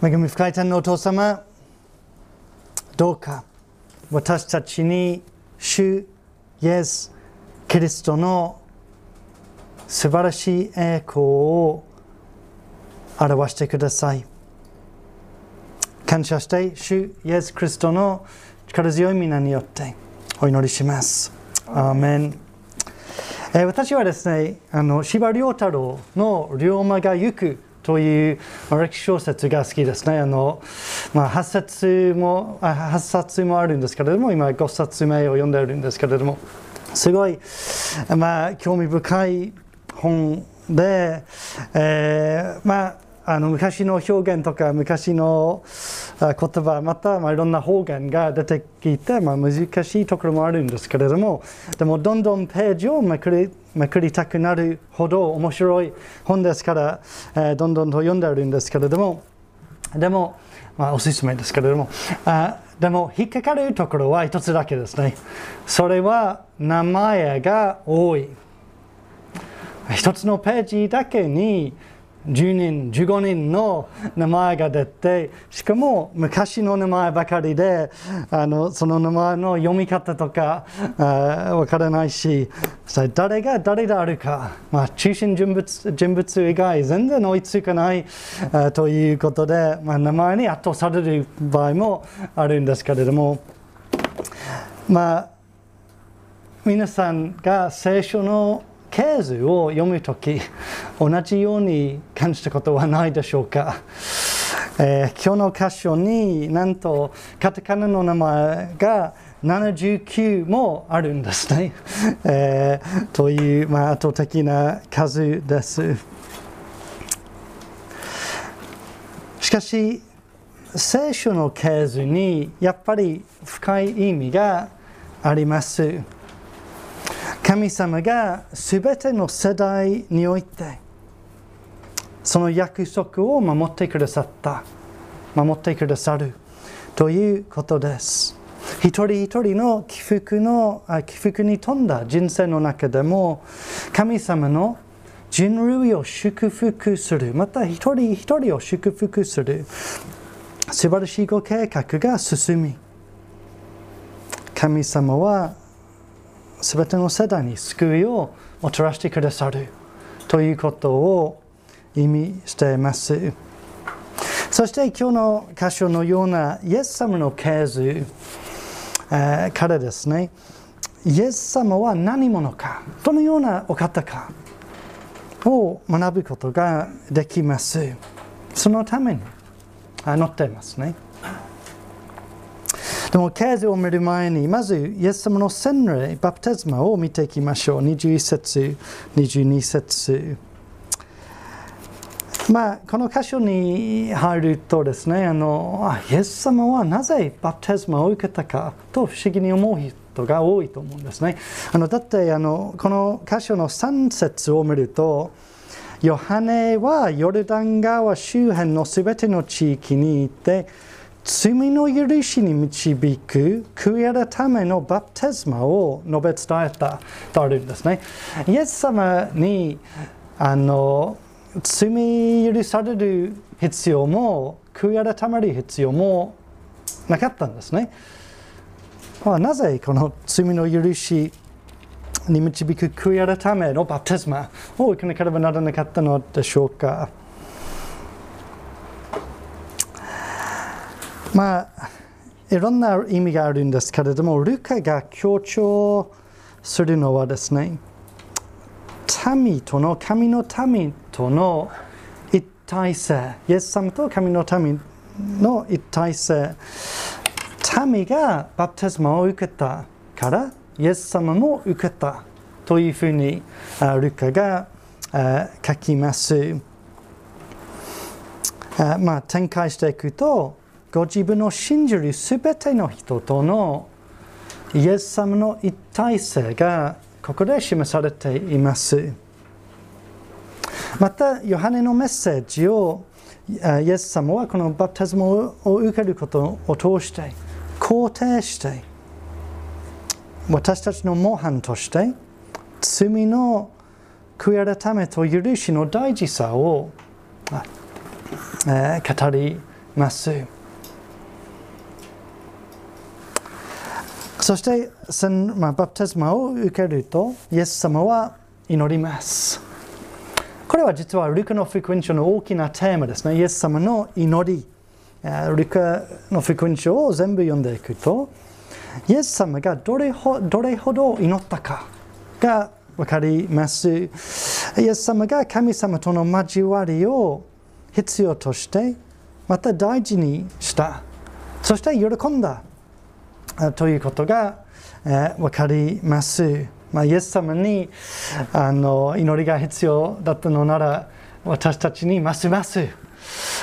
恵み深い天のお父様、どうか私たちに主イエス・キリストの素晴らしい栄光を表してください。感謝して主イエス・キリストの力強い皆によってお祈りします。アーメン。えー私はですね、あの司馬遼太郎の龍馬が行くという歴史小説が好きですね。あのまあ、8冊もあ8冊もあるんですけれども、今5冊目を読んでいるんですけれども、すごい、まあ、興味深い本で、えーまあ、あの昔の表現とか昔の言葉また、まあ、いろんな方言が出てきて、まあ、難しいところもあるんですけれどもでもどんどんページをめくりめくりたくなるほど面白い本ですから、えーどんどんと読んでいるんですけれどもでも、まあ、おすすめですけれどもあでも引っかかるところは一つだけですね。それは名前が多い。一つのページだけに10人15人の名前が出てしかも昔の名前ばかりであのその名前の読み方とかわからないし誰が誰であるか、まあ、中心人物人物以外全然追いつかないあということで、まあ、名前に圧倒される場合もあるんですけれどもまあ皆さんが聖書の経図を読むとき 同じように感じたことはないでしょうか、えー今日の箇所になんとカタカナの名前が79もあるんですね、えーという、まあ、圧倒的な数です。しかし聖書の経図にやっぱり深い意味があります。神様がすべての世代においてその約束を守ってくださった守ってくださるということです。一人一人の起伏の起伏に富んだ人生の中でも神様の人類を祝福するまた一人一人を祝福する素晴らしいご計画が進み神様はすべての世代に救いをもたらしてくださるということを意味しています。そして今日の箇所のようなイエス様の経図、えーからですね、イエス様は何者か、どのようなお方かを学ぶことができます。そのためにあ載っていますね。でも、経図を見る前に、まず、イエス様の洗礼、バプテスマを見ていきましょう。21節、22節。まあ、この箇所に入るとですね、あのイエス様はなぜバプテスマを受けたかと不思議に思う人が多いと思うんですね。あのだってあの、この箇所の3節を見ると、ヨハネはヨルダン川周辺のすべての地域にいて、罪の許しに導く悔い改めのバプテスマを述べ伝えたとあるんですね。イエス様にあの罪許される必要も悔い改める必要もなかったんですね。まあなぜこの罪の許しに導く悔い改めのバプテスマを受けなければならなかったのでしょうか。まあいろんな意味があるんですけれども、ルカが強調するのはですね、民との神の民との一体性、イエス様と神の民の一体性、民がバプテスマを受けたから、イエス様も受けた。というふうにルカが書きます。まあ、展開していくと、ご自分の信じるすべての人とのイエス様の一体性がここで示されています。また、ヨハネのメッセージをイエス様はこのバプテスマを受けることを通して肯定して私たちの模範として罪の悔い改めと許しの大事さを語ります。そして、まあ、バプテスマを受けると、イエス様は祈ります。これは実はルカの福音書の大きなテーマですね。イエス様の祈り。ルカの福音書を全部読んでいくと、イエス様がどれほどれほど祈ったかが分かります。イエス様が神様との交わりを必要として、また大事にした。そして喜んだということが、えー、分かります。まあ、イエス様にあの祈りが必要だったのなら私たちにますます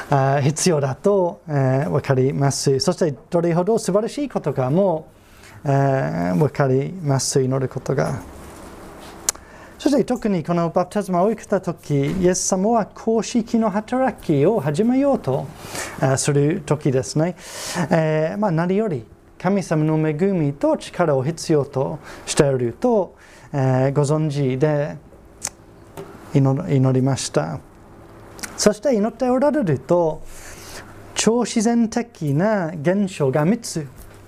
あ必要だと、えー、分かります。そしてどれほど素晴らしいことかも、えー、分かります。祈ることが。そして特にこのバプテスマを受けたとき、イエス様は公式の働きを始めようとするときですね。えーまあ、何より神様の恵みと力を必要としていると、えー、ご存知で祈りました。そして祈っておられると、超自然的な現象が3つ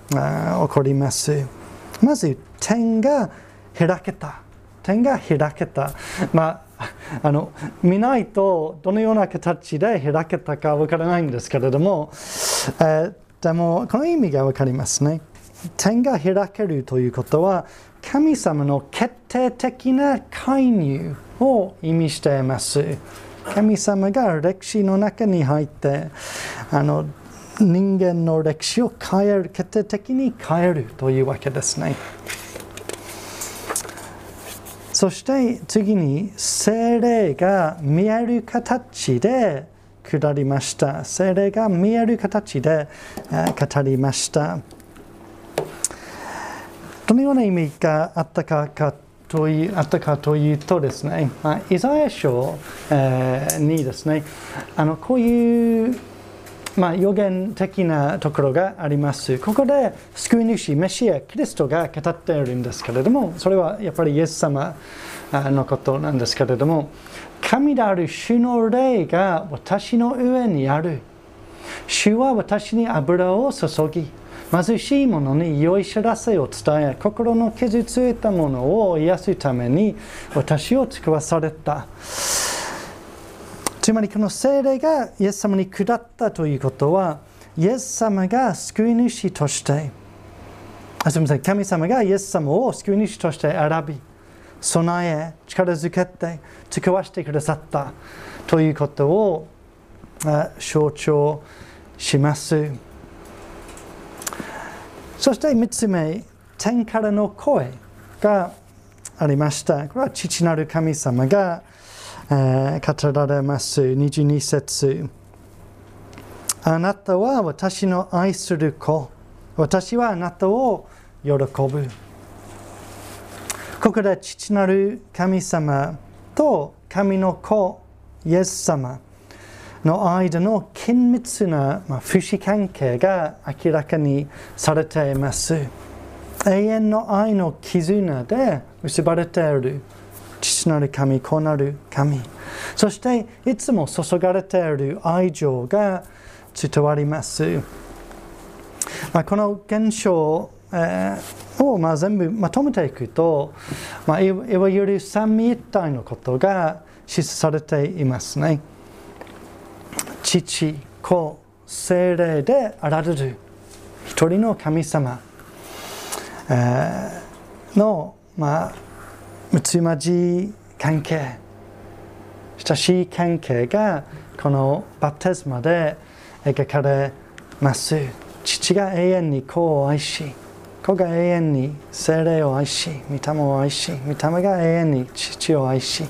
起こります。まず、点が開けた。点が開けた。まあ、あの見ないとどのような形で開けたかわからないんですけれども、えーでも、この意味がわかりますね。点が開けるということは、神様の決定的な介入を意味しています。神様が歴史の中に入って、あの人間の歴史を変える、決定的に変えるというわけですね。そして次に精霊が見える形で下りました。精霊が見える形で語りました。どのような意味があったかかというあったかというとですね、イザヤ書、にですね、あのこういうまあ、予言的なところがあります。ここで救い主、メシア、キリストが語っているんですけれども、それはやっぱりイエス様のことなんですけれども、神である主の霊が私の上にある。主は私に油を注ぎ、貧しい者に良い知らせを伝え、心の傷ついたものを癒すために私を使わされた。つまりこの聖霊がイエス様に下ったということは、イエス様が救い主として、あすみません、神様がイエス様を救い主として選び、備え、力づけて、使わせてくださったということを象徴します。そして3つ目、天からの声がありました。これは父なる神様が、えー、語られます。22節あなたは私の愛する子。私はあなたを喜ぶ。ここで父なる神様と神の子、イエス様の間の緊密な、まあ、不死関係が明らかにされています。永遠の愛の絆で結ばれている父なる神、子なる神。そしていつも注がれている愛情が伝わります。まあ、この現象、えーをまあ全部まとめていくと、まあ、いわゆる三位一体のことが示されていますね。父、子、精霊であられる一人の神様、えー、の、まあ、むつまじい関係、親しい関係がこのバプテスマで描かれます。父が永遠に子を愛し、子が永遠に精霊を愛し、御霊を愛し、御霊が永遠に父を愛し、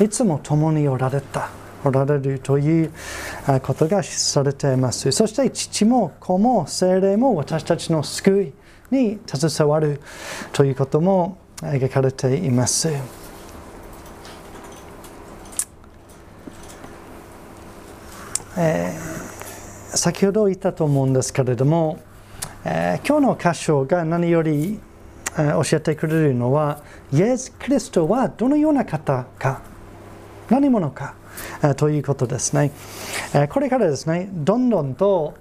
いつも共におられた、おられるということがされています。そして父も子も精霊も私たちの救いに携わるということも描かれています。えー、先ほど言ったと思うんですけれども、えー、今日の箇所が何より、えー、教えてくれるのは、イエス・キリストはどのような方か、何者か、ということですね。えこれからですね、どんどんと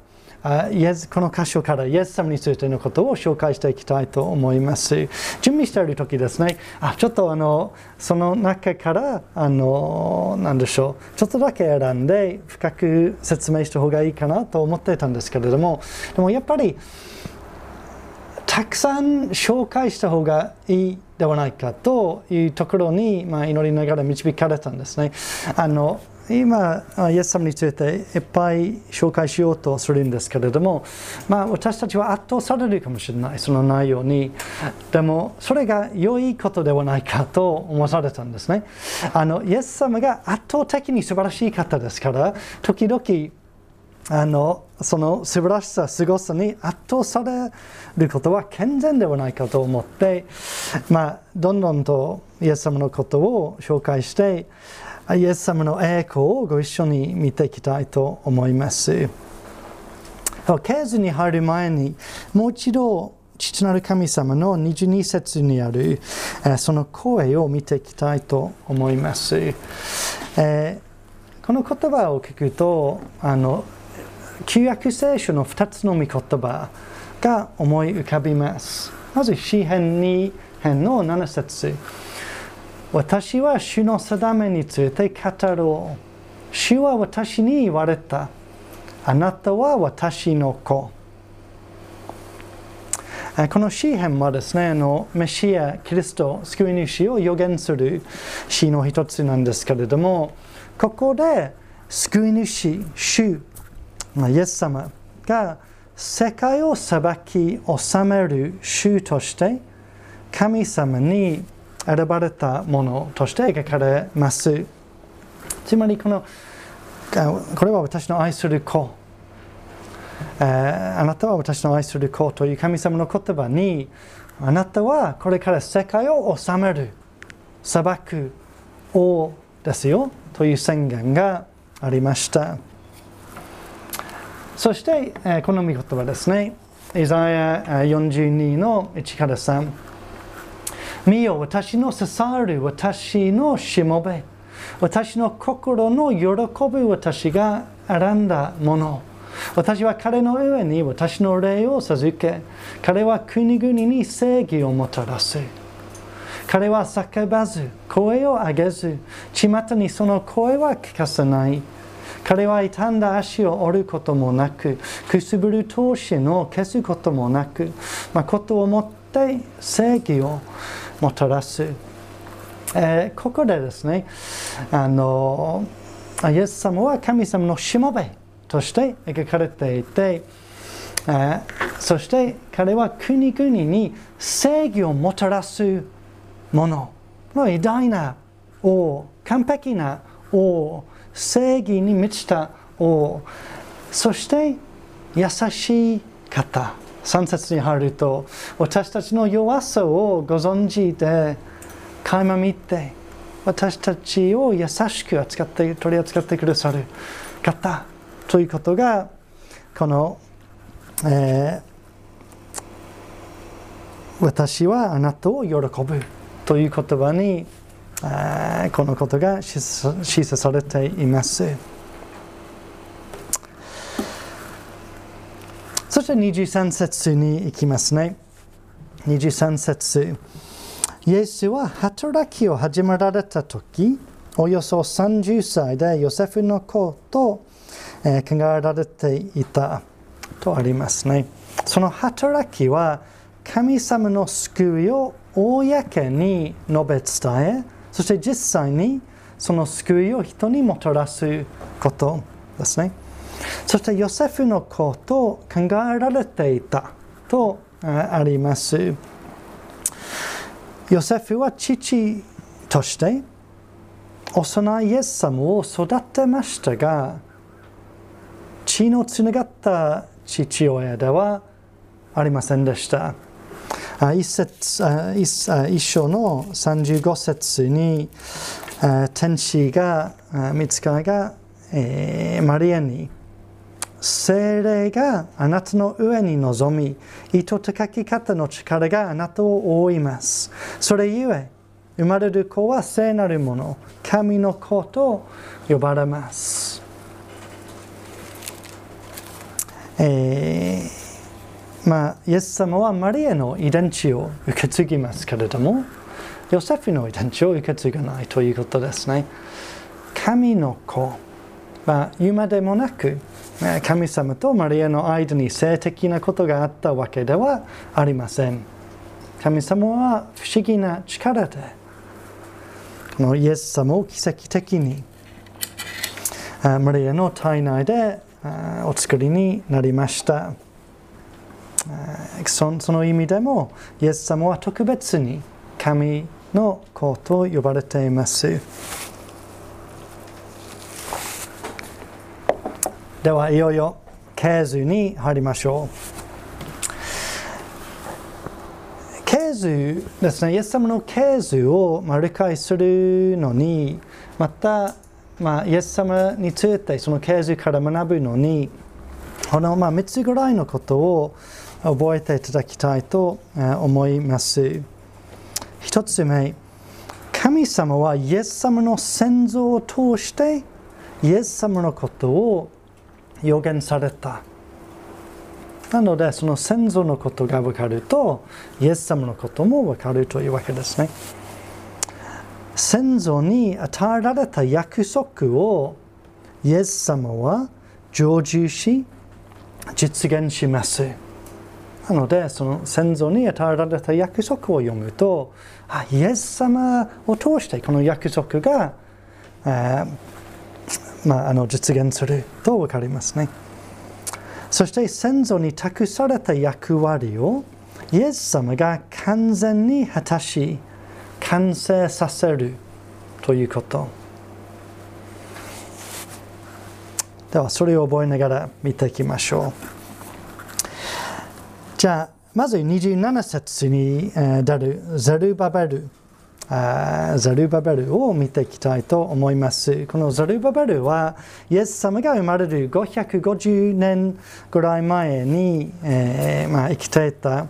この箇所からイエス様についてのことを紹介していきたいと思います。準備している時ですね、あちょっとあのその中からあの何でしょう、ちょっとだけ選んで深く説明した方がいいかなと思っていたんですけれども、でもやっぱりたくさん紹介した方がいいではないかというところに、まあ、祈りながら導かれたんですね。あの今、イエス様についていっぱい紹介しようとするんですけれども、まあ、私たちは圧倒されるかもしれない、その内容に。でも、それが良いことではないかと思われたんですね。あのイエス様が圧倒的に素晴らしい方ですから、時々、あのその素晴らしさ、すごさに圧倒されることは健全ではないかと思って、まあ、どんどんとイエス様のことを紹介して、イエス様の栄光をご一緒に見ていきたいと思います。ケーズに入る前にもう一度父なる神様の22節にあるその声を見ていきたいと思います。この言葉を聞くとあの旧約聖書の2つの御言葉が思い浮かびます。まず詩編2編の7節私は主の定めについて語ろう。主は私に言われた。あなたは私の子。この詩篇はですね、あのメシア、キリスト、救い主を予言する詩の一つなんですけれども、ここで救い主、主、イエス様が世界を裁き治める主として神様に選ばれたものとして描かれます。つまりこのこれは私の愛する子、え、あなたは私の愛する子という神様の言葉にあなたはこれから世界を治める。裁く王ですよ。という宣言がありました。そして、え、この御言葉ですね。イザヤ42の1から3見よ私の刺さる私のしもべ。私の心の喜ぶ私が選んだもの。私は彼の上に私の霊を授け。彼は国々に正義をもたらす。彼は叫ばず声を上げず。巷にその声は聞かせない。彼は傷んだ足を折ることもなく。くすぶる闘志の消すこともなく。誠をもって正義をもたらす、えー、ここでですねあのイエス様は神様のしもべとして描かれていて、えー、そして彼は国々に正義をもたらすもの偉大な王完璧な王正義に満ちた王そして優しい方。3節に入ると私たちの弱さをご存知で垣間見て私たちを優しく扱って取り扱ってくださる方ということがこの、えー、私はあなたを喜ぶという言葉にこのことが示唆されています。そして23節に行きますね。23節イエスは働きを始められた時、およそ30歳でヨセフの子と、えー、考えられていたとありますね。その働きは神様の救いを公に述べ伝え、そして実際にその救いを人にもたらすことですね。そしてヨセフの子とを考えられていたとあります。ヨセフは父として幼いイエス様を育てましたが血のつながった父親ではありませんでした。一節一章の35節に天使が見つかがマリアに精霊があなたの上に臨み、糸と書き方の力があなたを覆います。それゆえ、生まれる子は聖なるもの神の子と呼ばれます、えーまあ、イエス様はマリアの遺伝子を受け継ぎますけれどもヨセフの遺伝子を受け継がないということですね。神の子。まあ、言うまでもなく神様とマリアの間に性的なことがあったわけではありません。神様は不思議な力でこのイエス様を奇跡的にマリアの体内でお作りになりました。その意味でもイエス様は特別に神の子と呼ばれています。ではいよいよ経図に入りましょう。経図ですね。イエス様の経図をま理解するのにまた、まあ、イエス様についてその経図から学ぶのにこのまあ3つぐらいのことを覚えていただきたいと思います。一つ目神様はイエス様の先祖を通してイエス様のことを予言された。なのでその先祖のことが分かるとイエス様のことも分かるというわけですね。先祖に与えられた約束をイエス様は成就し実現します。なのでその先祖に与えられた約束を読むとあイエス様を通してこの約束が、えーまあ、あの実現すると分かりますね。そして先祖に託された役割をイエス様が完全に果たし完成させるということ。ではそれを覚えながら見ていきましょう。じゃあまず27節に出るゼルバベル。ザルバベルを見ていきたいと思います。このザルバベルはイエス様が生まれる550年ぐらい前に、えー、まあ、生きていた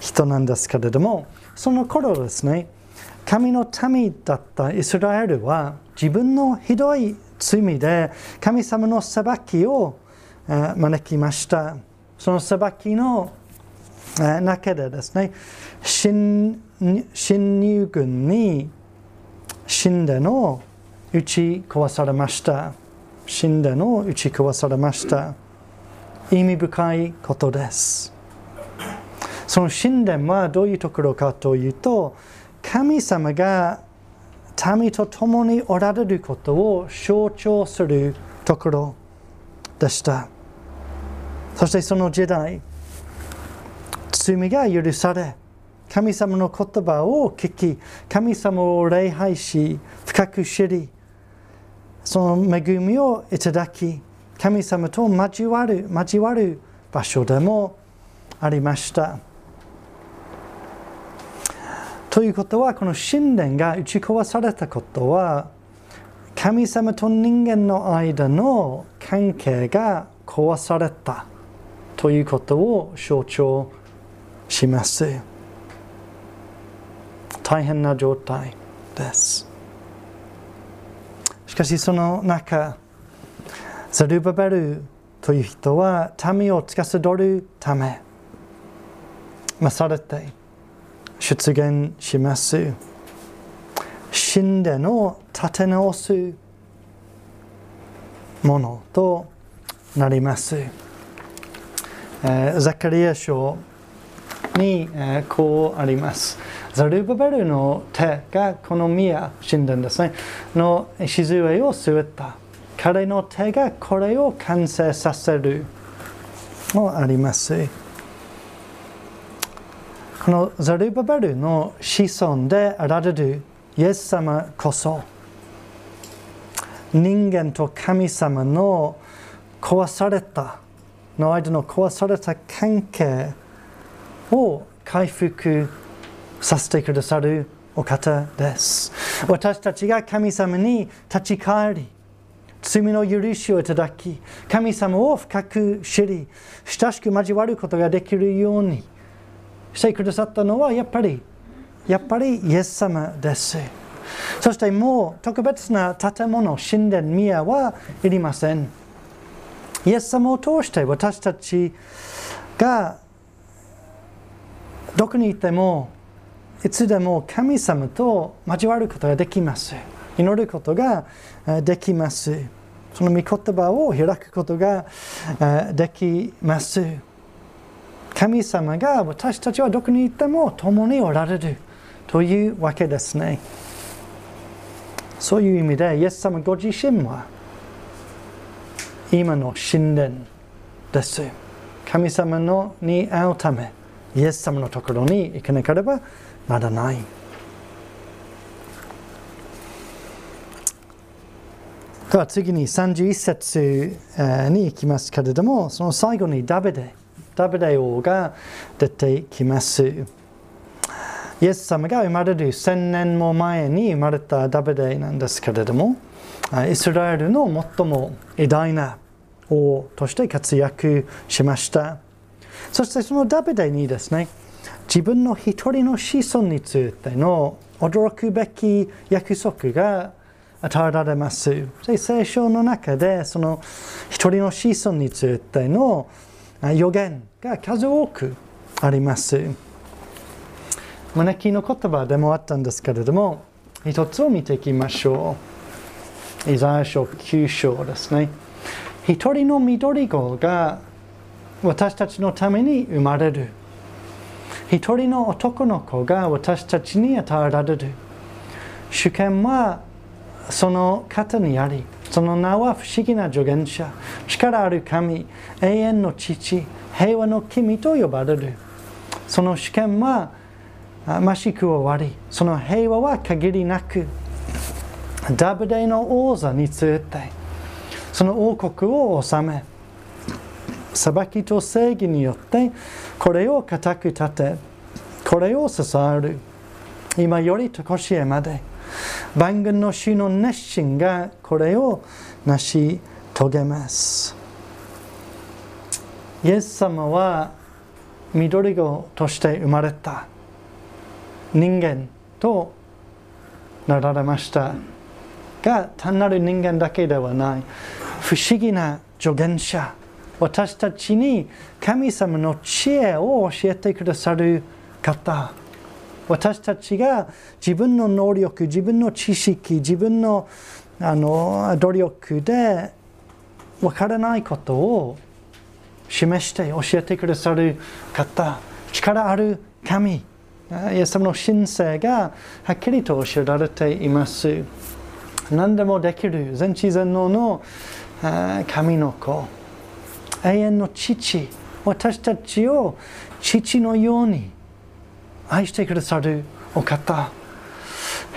人なんですけれどもその頃ですね神の民だったイスラエルは自分のひどい罪で神様の裁きを、招きました。その裁きの中でですね侵入軍に神殿を打ち壊されました。神殿を打ち壊されました。意味深いことです。その神殿はどういうところかというと神様が民と共におられることを象徴するところでした。そしてその時代罪が許され神様の言葉を聞き神様を礼拝し深く知りその恵みをいただき神様と交わる交わる場所でもありました。ということはこの神殿が打ち壊されたことは神様と人間の間の関係が壊されたということを象徴します。大変な状態です。しかしその中ザルバベルという人は民を司るためまされて出現します。神殿を立て直すものとなります、えー、ザカリア書に、え、こうあります。ザルバベルの手がこの宮神殿ですねの礎を据えた。彼の手がこれを完成させるもあります。このザルバベルの子孫であられるイエス様こそ人間と神様の壊されたの間の壊された関係を回復させてくださるお方です。私たちが神様に立ち返り、罪の許しをいただき、神様を深く知り、親しく交わることができるようにしてくださったのは、やっぱりやっぱりイエス様ですそしてもう特別な建物神殿宮はいりませんイエス様を通して私たちがどこにいてもいつでも神様と交わることができます。祈ることができます。その御言葉を開くことができます。神様が私たちはどこにいても共におられる。というわけですね。そういう意味でイエス様ご自身は今の神殿です。神様のに会うためイエス様のところに行かなければならない。では次に31節に行きますけれどもその最後にダビデダビデ王が出てきます。イエス様が生まれる1000年も前に生まれたダビデなんですけれどもイスラエルの最も偉大な王として活躍しました。そしてそのダビデにですね自分の一人の子孫についての驚くべき約束が与えられます。聖書の中でその一人の子孫についての予言が数多くあります。招きの言葉でもあったんですけれども、一つを見ていきましょう。イザヤ書9章ですね。一人の緑子が私たちのために生まれる。一人の男の子が私たちに与えられる。主権はその方にあり、その名は不思議な助言者、力ある神、永遠の父、平和の君と呼ばれる。その主権はましく終わり、その平和は限りなく、ダブデイの王座について、その王国を治め、裁きと正義によってこれを固く立てこれを支える。今よりとこしえまで万軍の主の熱心がこれを成し遂げます。イエス様は緑子として生まれた。人間となられました。が単なる人間だけではない。不思議な助言者。私たちに神様の知恵を教えてくださる方。私たちが自分の能力自分の知識自分のあの努力で分からないことを示して教えてくださる方。力ある神。イエス様の神聖がはっきりと教えられています。何でもできる全知全能の神の子。永遠の父私たちを父のように愛してくださるお方。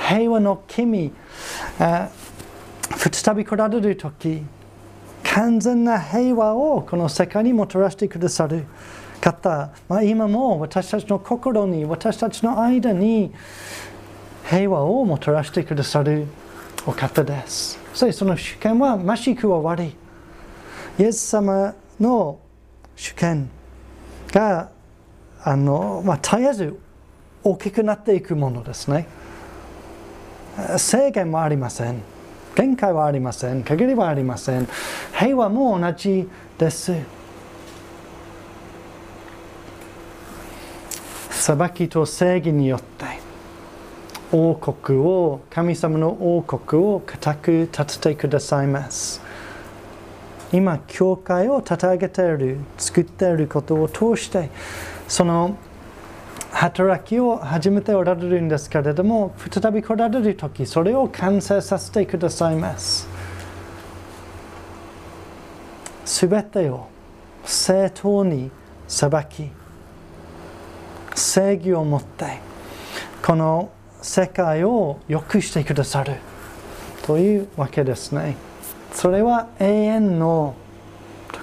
平和の君再び来られる時完全な平和をこの世界にもたらしてくださる方、まあ、今も私たちの心に私たちの間に平和をもたらしてくださるお方です。そその主権はましく終わり。イエス様の主権があの、まあ、絶えず大きくなっていくものですね。制限はありません。限界はありません。限りはありません。平和も同じです。裁きと正義によって王国を神様の王国を固く立ててくださいます。今教会を立て上げている作っていることを通してその働きを始めておられるんですけれども再び来られる時それを完成させてくださいますすべてを正当に裁き正義を持ってこの世界を良くしてくださるというわけですね。それは永遠の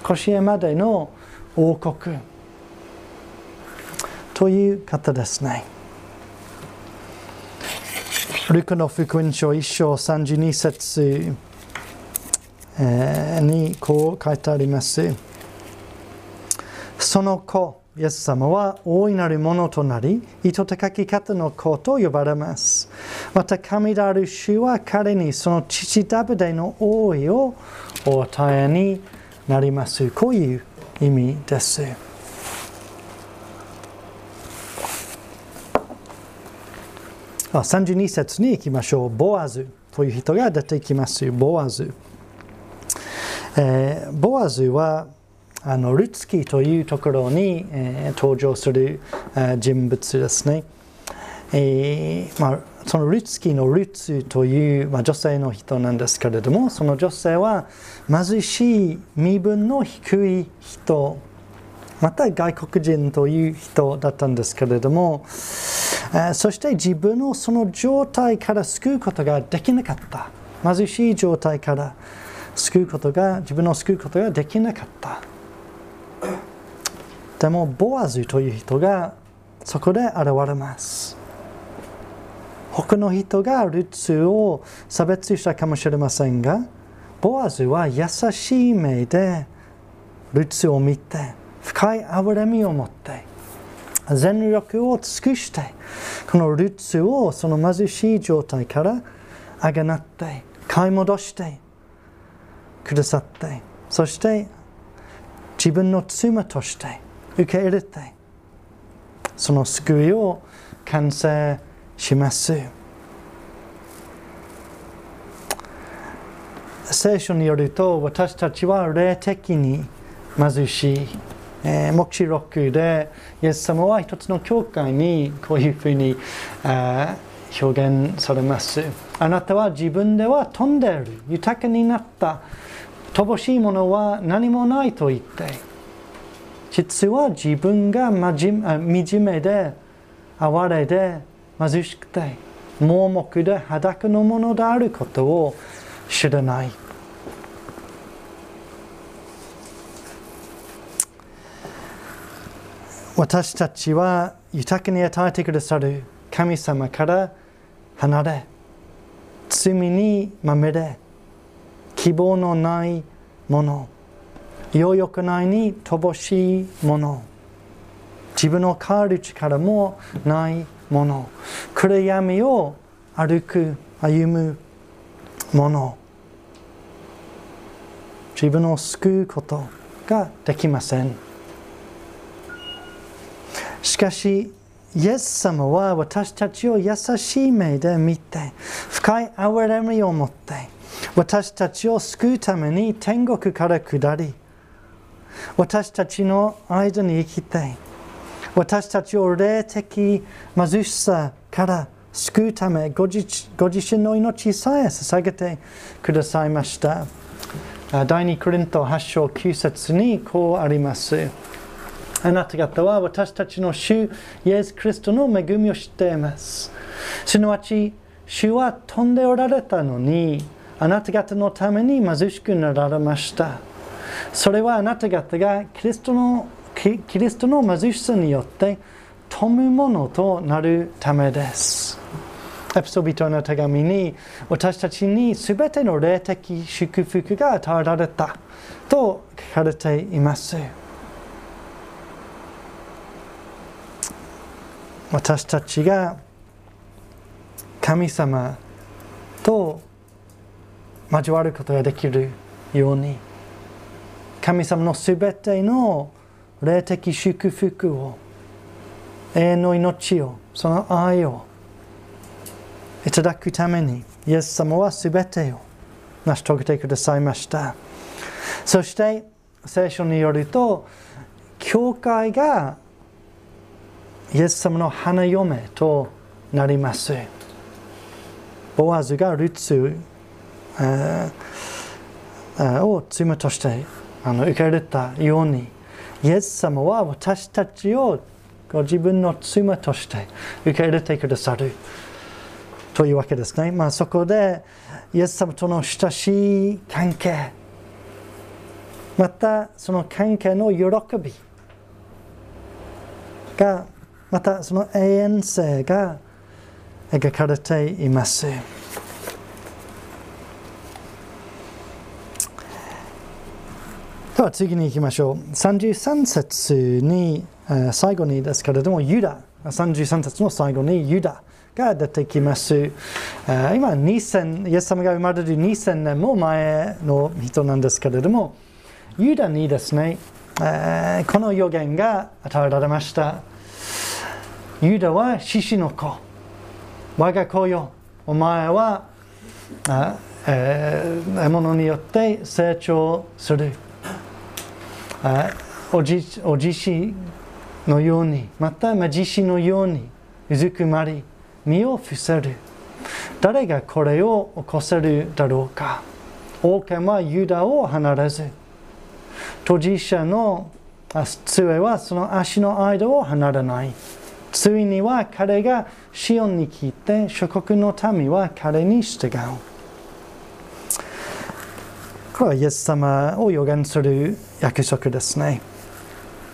常しえまでの王国という方ですね。ルカの福音書1章32節にこう書いてあります。その子、イエス様は大いなるものとなり、糸高き方の子と呼ばれます。また神である主は彼にその父ダビデの王位をお与えになります。こういう意味です。あ32節に行きましょう。ボアズという人が出てきます。ボアズ。えーボアズはあのルツキというところに、えー登場する、えー人物ですね。えーまあ、そのルツキのルツという、まあ、女性の人なんですけれどもその女性は貧しい身分の低い人また外国人という人だったんですけれども、えーそして自分をその状態から救うことができなかった貧しい状態から救うことが自分を救うことができなかったでもボアズという人がそこで現れます。他の人がルツを差別したかもしれませんがボアズは優しい目でルツを見て深い憐れみを持って全力を尽くしてこのルツをその貧しい状態からあがなって買い戻してくださってそして自分の妻として受け入れてその救いを完成します。聖書によると私たちは霊的に貧しい、えー、目視録でイエス様は一つの教会にこういうふうに表現されます。あなたは自分では飛んでいる豊かになった。乏しいものは何もないと言って実は自分が惨めで哀れで貧しくて盲目で裸のものであることを知らない。私たちは豊かに与えてくださる神様から離れ罪にまみれ希望のないもの。良よくないに乏しいもの。自分の変わる力もないもの。暗闇を歩く歩むもの。自分を救うことができません。しかしイエス様は私たちを優しい目で見て深い憐れみを持って私たちを救うために天国から下り。私たちの間に生きて私たちを霊的貧しさから救うためご自ご自身の命さえ捧げてくださいました。第2コリント8章9節にこうあります。あなた方は私たちの主イエス・キリストの恵みを知っています。すなわち主は飛んでおられたのにあなた方のために貧しくなられましたそれはあなた方がキリストのキリストの貧しさによって富むものとなるためです。エピソビトの手紙に私たちに全ての霊的祝福が与えられたと書かれています。私たちが神様と交わることができるように神様のすべての霊的祝福を永遠の命をその愛をいただくためにイエス様はすべてを成し遂げてくださいました。そして聖書によると教会がイエス様の花嫁となります。ボアズがルツを妻としてあの受け入れたようにイエス様は私たちをご自分の妻として受け入れてくださるというわけですね。まあ、そこでイエス様との親しい関係またその関係の喜びがまたその永遠性が描かれています。では次に行きましょう。33節に、最後にですけれども、ユダ、33節の最後にユダが出てきます。今、2000、イエス様が生まれる2000年も前の人なんですけれども、ユダにですね、この予言が与えられました。ユダは獅子の子。我が子よ、お前は、獲物によって成長する。おじおじしのように、またマジシのようにうずくまり、身を伏せる。誰がこれを起こせるだろうか。王家はユダを離れず、当事者の杖はその足の間を離れない。ついには彼がシオンに来て、諸国の民は彼に従う。これはイエス様を予言する約束ですね。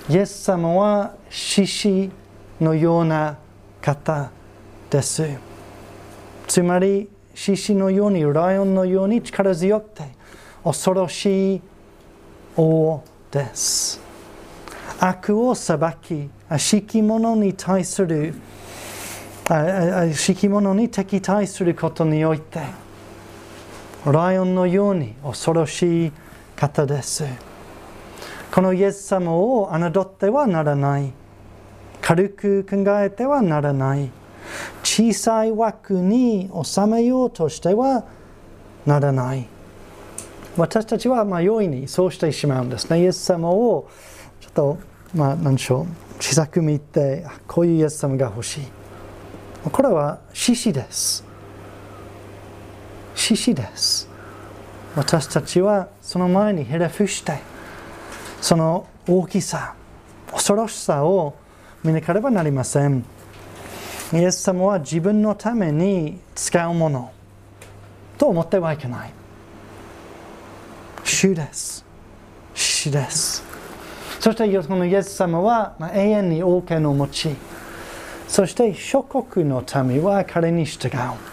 イエス様は獅子のような方です。つまり、獅子のように、ライオンのように力強くて、恐ろしい王です。悪を裁き、敷物に対する、敷物に敵対することにおいて、ライオンのように恐ろしい方です。このイエス様を侮ってはならない。軽く考えてはならない。小さい枠に収めようとしてはならない。私たちはまあ容易にそうしてしまうんですね。イエス様をちょっと、まあ、何でしょう、小さく見て、こういうイエス様が欲しい。これは獅子です。獅子です。私たちはその前にひれ伏して、その大きさ、恐ろしさを見なければなりません。イエス様は自分のために使うものと思ってはいけない。主です。獅子です。そしてこのイエス様は永遠に王家の持ち、そして諸国の民は彼に従う。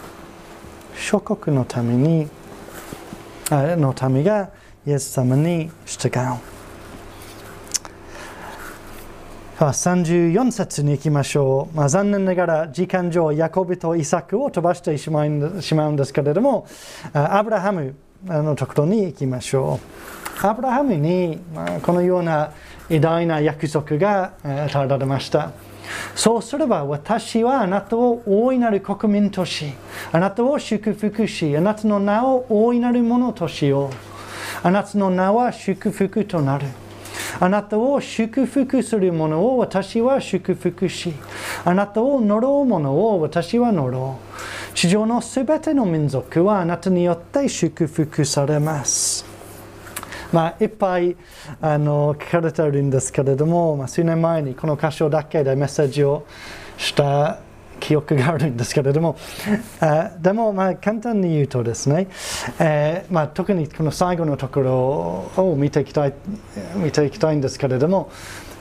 諸国のためにの民がイエス様に従う。34節に行きましょう。まあ、残念ながら時間上、ヤコブとイサクを飛ばしてしまうんですけれども、アブラハムのところに行きましょう。アブラハムに、このような偉大な約束が与えられました。そうすれば私はあなたを大いなる国民とし、あなたを祝福し、あなたの名を大いなるものとしよう。あなたの名は祝福となる。あなたを祝福する者を私は祝福し、あなたを呪う者を私は呪う。地上のすべての民族はあなたによって祝福されます。まあ、いっぱいあの書かれているんですけれども、まあ、数年前にこの箇所だけでメッセージをした記憶があるんですけれども、あでもまあ簡単に言うとですね、えー、まあ、特にこの最後のところを見ていきたい見ていきたいんですけれども、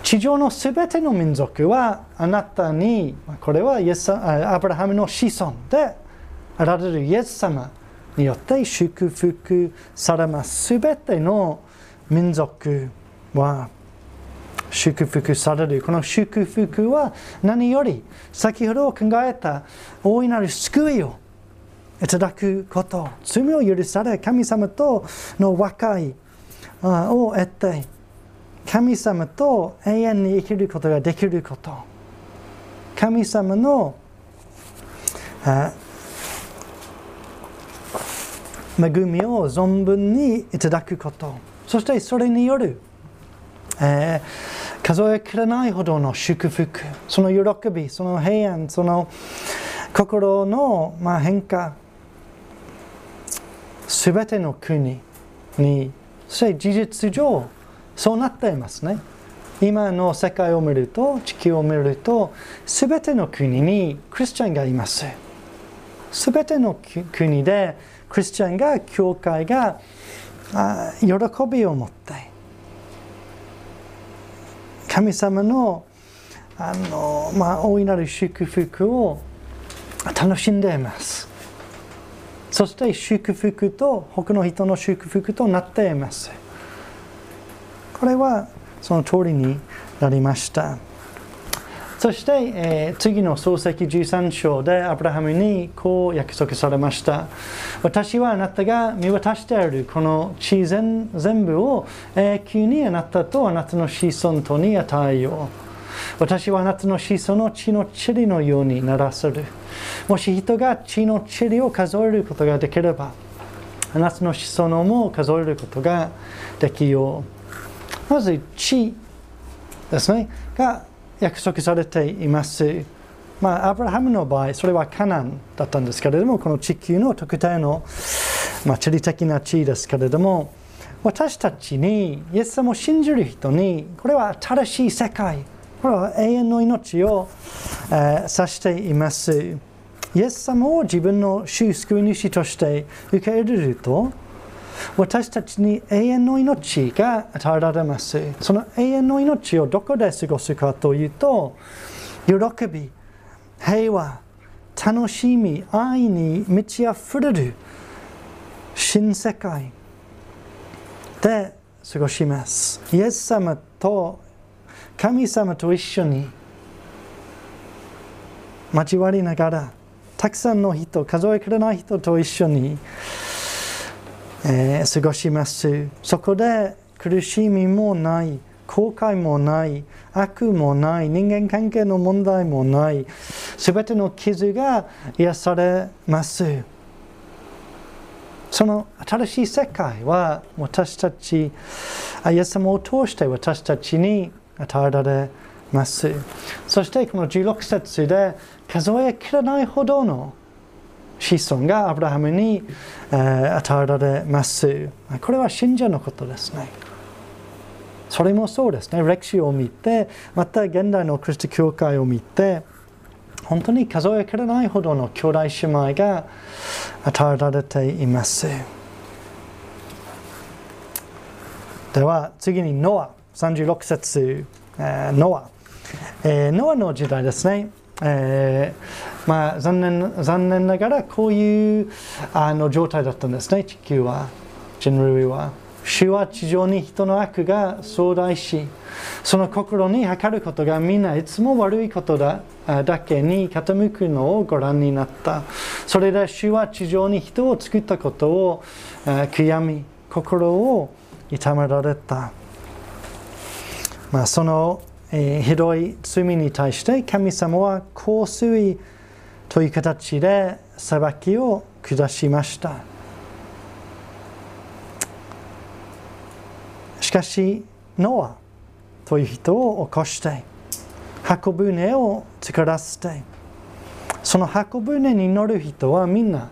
地上のすべての民族はあなたに、これはイエスアブラハムの子孫であられるイエス様によって祝福されます。すべての民族は祝福される。この祝福は何より先ほど考えた大いなる救いをいただくこと、罪を許され、神様との和解を得て、神様と永遠に生きることができること、神様の恵みを存分にいただくこと。そしてそれによる、えー、数えきれないほどの祝福。その喜びその平安その心の、まあ、変化。すべての国にそして事実上そうなっていますね。今の世界を見ると地球を見るとすべての国にクリスチャンがいます。すべての国でクリスチャンが、教会が喜びを持って、神様のあの、まあ、大いなる祝福を楽しんでいます。そして祝福と他の人の祝福となっています。これはその通りになりましたそして、えー、次の漱石13章でアブラハムにこう約束されました。私はあなたが見渡しているこの地全全部を永久にあなたとあなたの子孫とに与えよう。私はあなたの子孫の血の塵のようにならせる。もし人が血の塵を数えることができればあなたの子孫も数えることができよう。まず血ですね。が約束されています。まあ、アブラハムの場合、それはカナンだったんですけれども、この地球の特定の、まあ、地理的な地位ですけれども、私たちに、イエス様を信じる人に、これは新しい世界、これは永遠の命を、えー、指しています。イエス様を自分の主救い主として受け入れると、私たちに永遠の命が与えられます。その永遠の命をどこで過ごすかというと、喜び、平和、楽しみ、愛に満ち溢れる新世界で過ごします。イエス様と神様と一緒に交わりながら、たくさんの人、数えきれない人と一緒にえー、過ごします。そこで苦しみもない、後悔もない、悪もない、人間関係の問題もない、すべての傷が癒されます。その新しい世界は私たち、イエス様を通して私たちに与えられます。そしてこの16節で数えきれないほどの子孫がアブラハムに、えー、与えられます。これは信者のことですね。それもそうですね。歴史を見て、また現代のクリスト教会を見て、本当に数えきれないほどの兄弟姉妹が与えられています。では次にノア36節、えー、ノア、えー、ノアの時代ですね。えー、まあ、残念残念ながらこういうあの状態だったんですね、地球は、人類は。主は地上に人の悪が壮大し、その心に測ることがみんないつも悪いことだだけに傾くのをご覧になった。それで主は地上に人を作ったことを悔やみ、心を痛められた。まあ、そのえー、ひどい罪に対して神様は香水という形で裁きを下しました。しかし、ノアという人を起こして、箱舟を作らせて、その箱舟に乗る人はみんな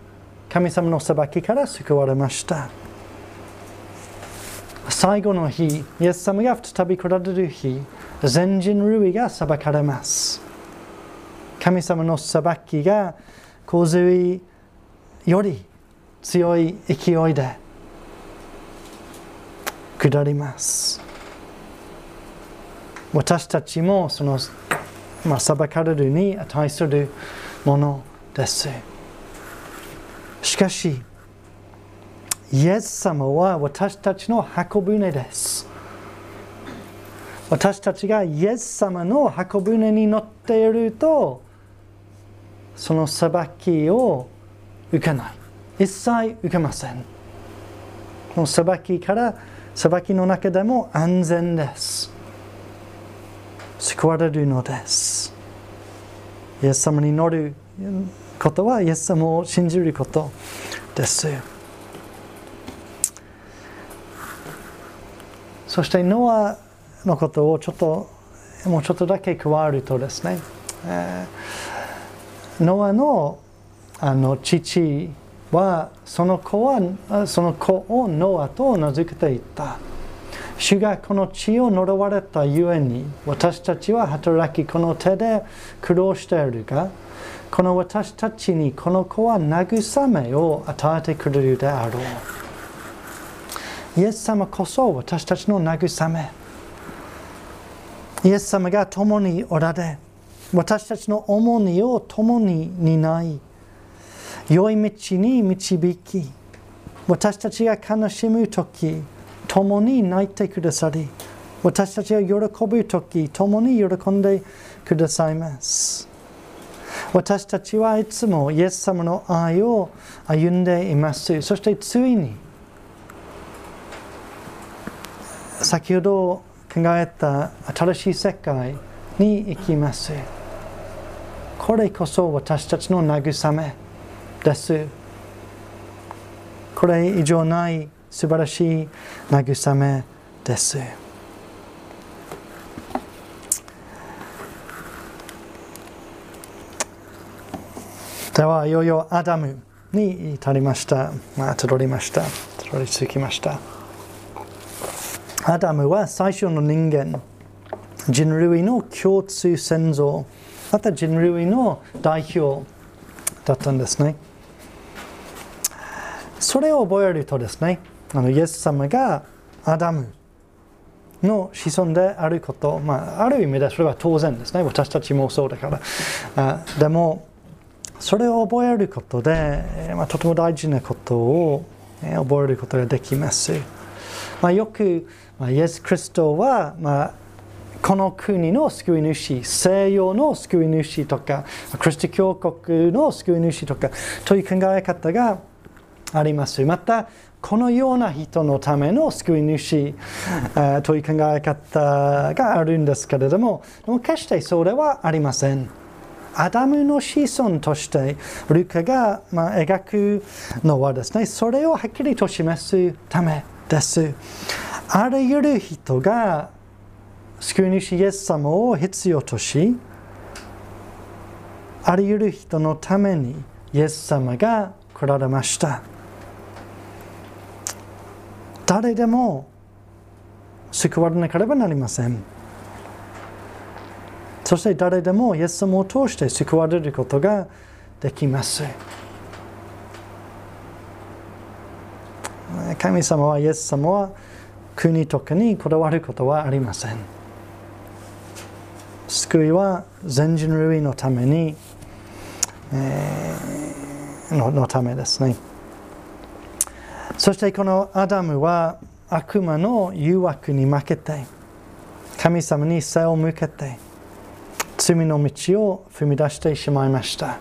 神様の裁きから救われました。最後の日、イエス様が再び来られる日、全人類が裁かれます。神様の裁きが洪水より強い勢いで下ります。私たちもその、まあ、裁かれるに値するものです。しかし、イエス様は私たちの箱舟です。私たちがイエス様の箱舟に乗っているとその裁きを受けない。一切受けません。この裁きから裁きの中でも安全です。救われるのです。イエス様に乗ることはイエス様を信じることです。そしてノアのことをちょっともうちょっとだけ加わるとですね、えー、ノアのあの父はその子はその子をノアと名付けていった。主がこの地を呪われたゆえに私たちは働きこの手で苦労しているがこの私たちにこの子は慰めを与えてくれるであろう。イエス様こそ私たちの慰めイエス様が共におられ、私たちの重荷を共に担い、良い道に導き、私たちが悲しむとき、共に泣いてくださり、私たちが喜ぶ時共に喜んでくださいます私たちはいつもイエス様の愛を歩んでいますそしてついに先ほど考えた新しい世界に行きますこれこそ私たちの慰めですこれ以上ない素晴らしい慰めです。では、いよいよアダムに至りました。まあ、たどりました。たどり着きました。アダムは最初の人間、人類の共通先祖、また人類の代表だったんですね。それを覚えるとですね、あのイエス様がアダムの子孫であること、まあ、ある意味でそれは当然ですね。私たちもそうだから。あでも、それを覚えることで、まあ、とても大事なことを覚えることができます。まあ、よく、まあ、イエス・クリストは、まあ、この国の救い主、西洋の救い主とか、クリスト教国の救い主とかという考え方があります。また、このような人のための救い主という考え方があるんですけれども、も決してそれはありません。アダムの子孫としてルカが、まあ、描くのはですねそれをはっきりと示すためです。あらゆる人が救い主イエス様を必要としあらゆる人のためにイエス様が来られました。誰でも救われなければなりません。そして誰でもイエス様を通して救われることができます。神様はイエス様は国とかにこだわることはありません。救いは全人類のために、えー、ののためですね。そしてこのアダムは悪魔の誘惑に負けて神様に背を向けて罪の道を踏み出してしまいました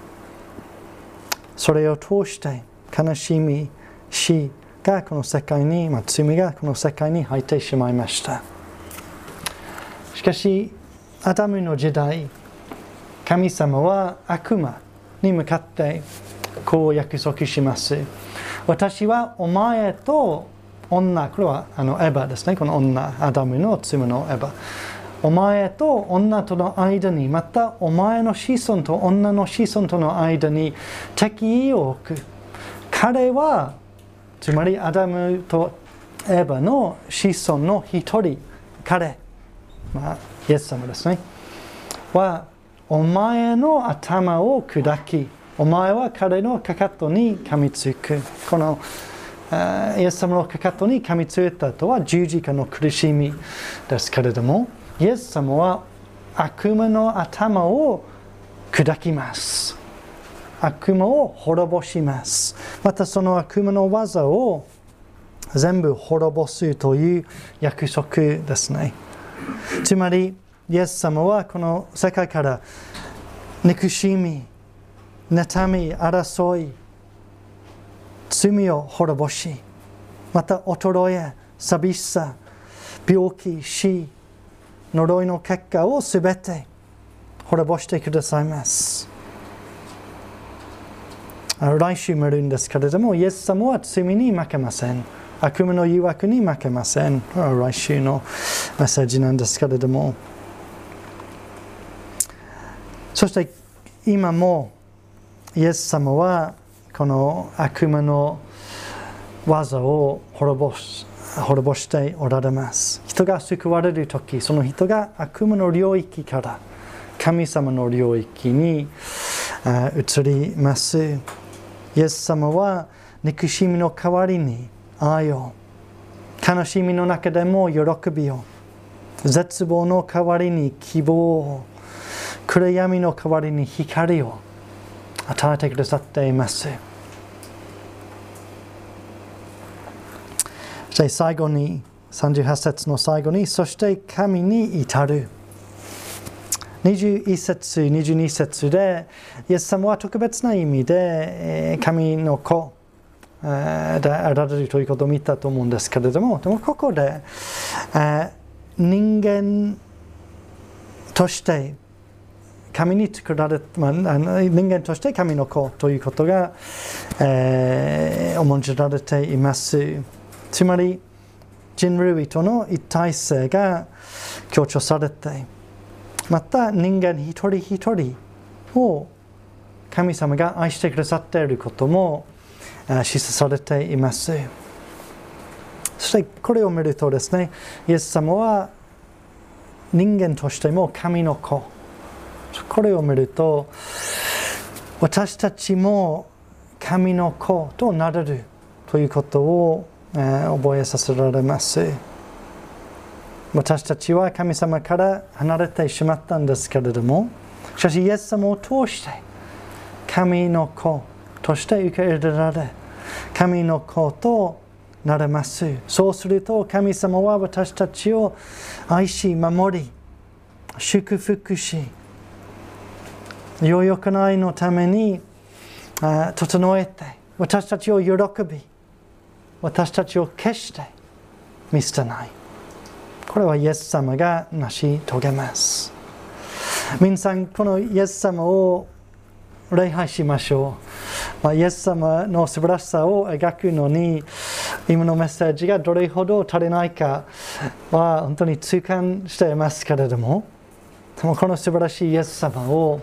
それを通して悲しみ死がこの世界に、まあ、罪がこの世界に入ってしまいましたしかしアダムの時代神様は悪魔に向かってこう約束します私はお前と女これはあのエヴァですねこの女アダムの罪のエヴァお前と女との間にまたお前の子孫と女の子孫との間に敵意を置く彼はつまりアダムとエヴァの子孫の一人彼。まあイエス様ですね。はお前の頭を砕きお前は彼のかかとに噛みつく。このイエス様のかかとに噛みついたとは十字架の苦しみですけれどもイエス様は悪魔の頭を砕きます。悪魔を滅ぼします。またその悪魔の技を全部滅ぼすという約束ですね。つまり、イエス様はこの世界から憎しみ、妬み、争い、罪を滅ぼし、また衰え、寂しさ、病気、死、呪いの結果をすべて滅ぼしてくださいます。来週もあるんですけれども、イエス様は罪に負けません。悪魔の誘惑に負けません。来週のメッセージなんですけれども。そして今もイエス様はこの悪魔の技を滅ぼす滅ぼしておられます。人が救われるとき、その人が悪魔の領域から神様の領域に移ります。イエス様は憎しみの代わりに愛を、悲しみの中でも喜びを、絶望の代わりに希望を、暗闇の代わりに光を与えてくださっています。そして最後に38節の最後に、そして神に至る。21節、22節で、イエス様は特別な意味で神の子であられるということを見たと思うんですけれども、でもここで人間として神に作られ、まあ、人間として神の子ということが、えー、重んじられています。つまり人類との一体性が強調されてまた人間一人一人を神様が愛してくださっていることも示唆されています。そしてこれを見るとですね、イエス様は人間としても神の子。これを見ると、私たちも神の子となれるということを、覚えさせられます。私たちは神様から離れてしまったんですけれども、しかしイエス様を通して神の子として受け入れられ、神の子となれます。そうすると神様は私たちを愛し、守り、祝福し、良くないのために整えて、私たちを喜び、私たちを決して見捨てない。これはイエス様が成し遂げます。皆さん、このイエス様を礼拝しましょう。まあ、イエス様の素晴らしさを描くのに、今のメッセージがどれほど足りないかは本当に痛感していますけれども、でもこの素晴らしいイエス様を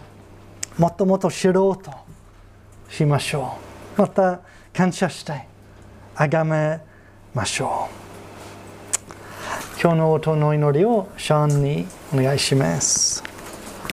もっともっと知ろうとしましょう。また感謝して、崇めましょう。今日の音の祈りをシャンにお願いします。